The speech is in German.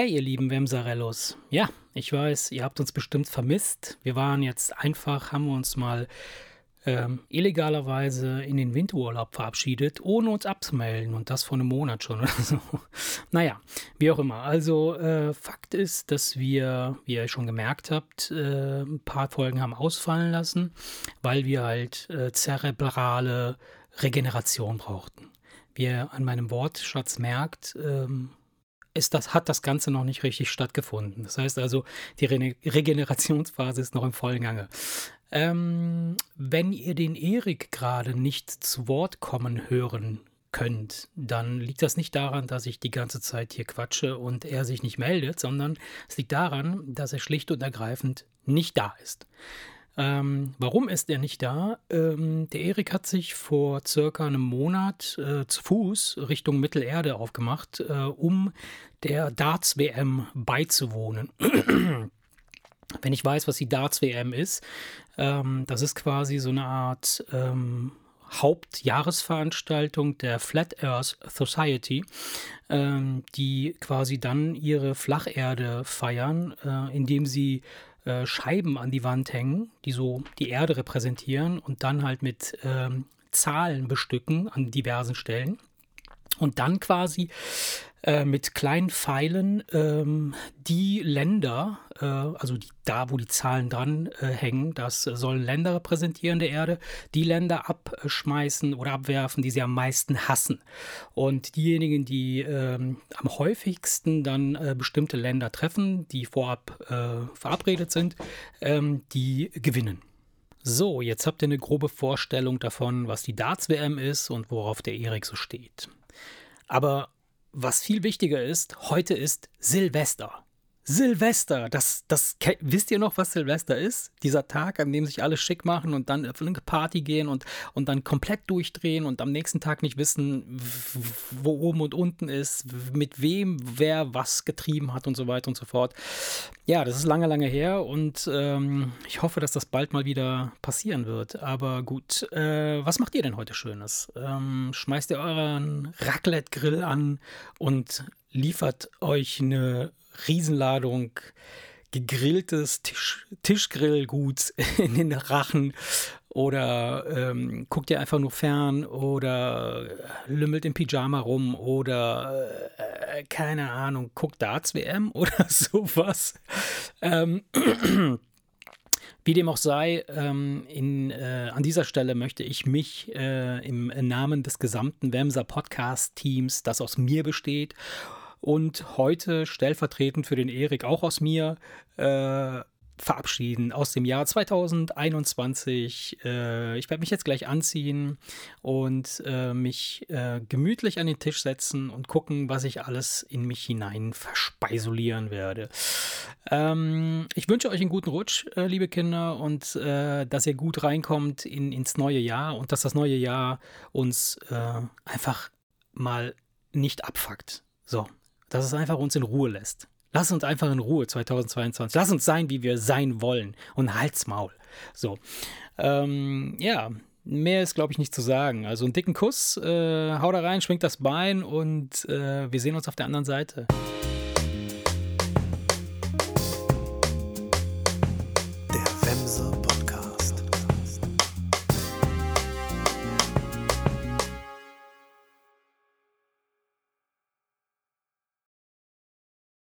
Hey, ihr lieben Wemsarellos. Ja, ich weiß, ihr habt uns bestimmt vermisst. Wir waren jetzt einfach, haben wir uns mal ähm, illegalerweise in den Winterurlaub verabschiedet, ohne uns abzumelden. Und das vor einem Monat schon oder so. Naja, wie auch immer. Also, äh, Fakt ist, dass wir, wie ihr schon gemerkt habt, äh, ein paar Folgen haben ausfallen lassen, weil wir halt äh, zerebrale Regeneration brauchten. Wie ihr an meinem Wortschatz merkt, ähm, ist das, hat das Ganze noch nicht richtig stattgefunden. Das heißt also, die Re Regenerationsphase ist noch im vollen Gange. Ähm, wenn ihr den Erik gerade nicht zu Wort kommen hören könnt, dann liegt das nicht daran, dass ich die ganze Zeit hier quatsche und er sich nicht meldet, sondern es liegt daran, dass er schlicht und ergreifend nicht da ist. Ähm, warum ist er nicht da? Ähm, der Erik hat sich vor circa einem Monat äh, zu Fuß Richtung Mittelerde aufgemacht, äh, um der Darts-WM beizuwohnen. Wenn ich weiß, was die Darts-WM ist, ähm, das ist quasi so eine Art ähm, Hauptjahresveranstaltung der Flat Earth Society, ähm, die quasi dann ihre Flacherde feiern, äh, indem sie äh, Scheiben an die Wand hängen, die so die Erde repräsentieren und dann halt mit ähm, Zahlen bestücken an diversen Stellen. Und dann quasi äh, mit kleinen Pfeilen ähm, die Länder, äh, also die, da, wo die Zahlen dran äh, hängen, das sollen Länder repräsentieren der Erde, die Länder abschmeißen oder abwerfen, die sie am meisten hassen. Und diejenigen, die ähm, am häufigsten dann äh, bestimmte Länder treffen, die vorab äh, verabredet sind, ähm, die gewinnen. So, jetzt habt ihr eine grobe Vorstellung davon, was die Darts-WM ist und worauf der Erik so steht. Aber was viel wichtiger ist, heute ist Silvester. Silvester, das, das, wisst ihr noch, was Silvester ist? Dieser Tag, an dem sich alle schick machen und dann auf eine Party gehen und, und dann komplett durchdrehen und am nächsten Tag nicht wissen, wo oben und unten ist, mit wem wer was getrieben hat und so weiter und so fort. Ja, das ist lange, lange her und ähm, ich hoffe, dass das bald mal wieder passieren wird. Aber gut, äh, was macht ihr denn heute Schönes? Ähm, schmeißt ihr euren Raclette-Grill an und liefert euch eine Riesenladung gegrilltes Tisch, Tischgrillguts in den Rachen oder ähm, guckt ihr einfach nur fern oder lümmelt im Pyjama rum oder äh, keine Ahnung, guckt Darts WM oder sowas. Ähm, wie dem auch sei, ähm, in, äh, an dieser Stelle möchte ich mich äh, im Namen des gesamten Wemser Podcast-Teams, das aus mir besteht, und heute stellvertretend für den Erik auch aus mir äh, verabschieden aus dem Jahr 2021. Äh, ich werde mich jetzt gleich anziehen und äh, mich äh, gemütlich an den Tisch setzen und gucken, was ich alles in mich hinein verspeisulieren werde. Ähm, ich wünsche euch einen guten Rutsch, äh, liebe Kinder, und äh, dass ihr gut reinkommt in, ins neue Jahr und dass das neue Jahr uns einfach mal nicht abfuckt. So, dass es einfach uns in Ruhe lässt. Lass uns einfach in Ruhe 2022. Lass uns sein, wie wir sein wollen. Und halt's Maul. So. Ähm, ja, mehr ist, glaube ich, nicht zu sagen. Also einen dicken Kuss, äh, hau da rein, schwingt das Bein und äh, wir sehen uns auf der anderen Seite.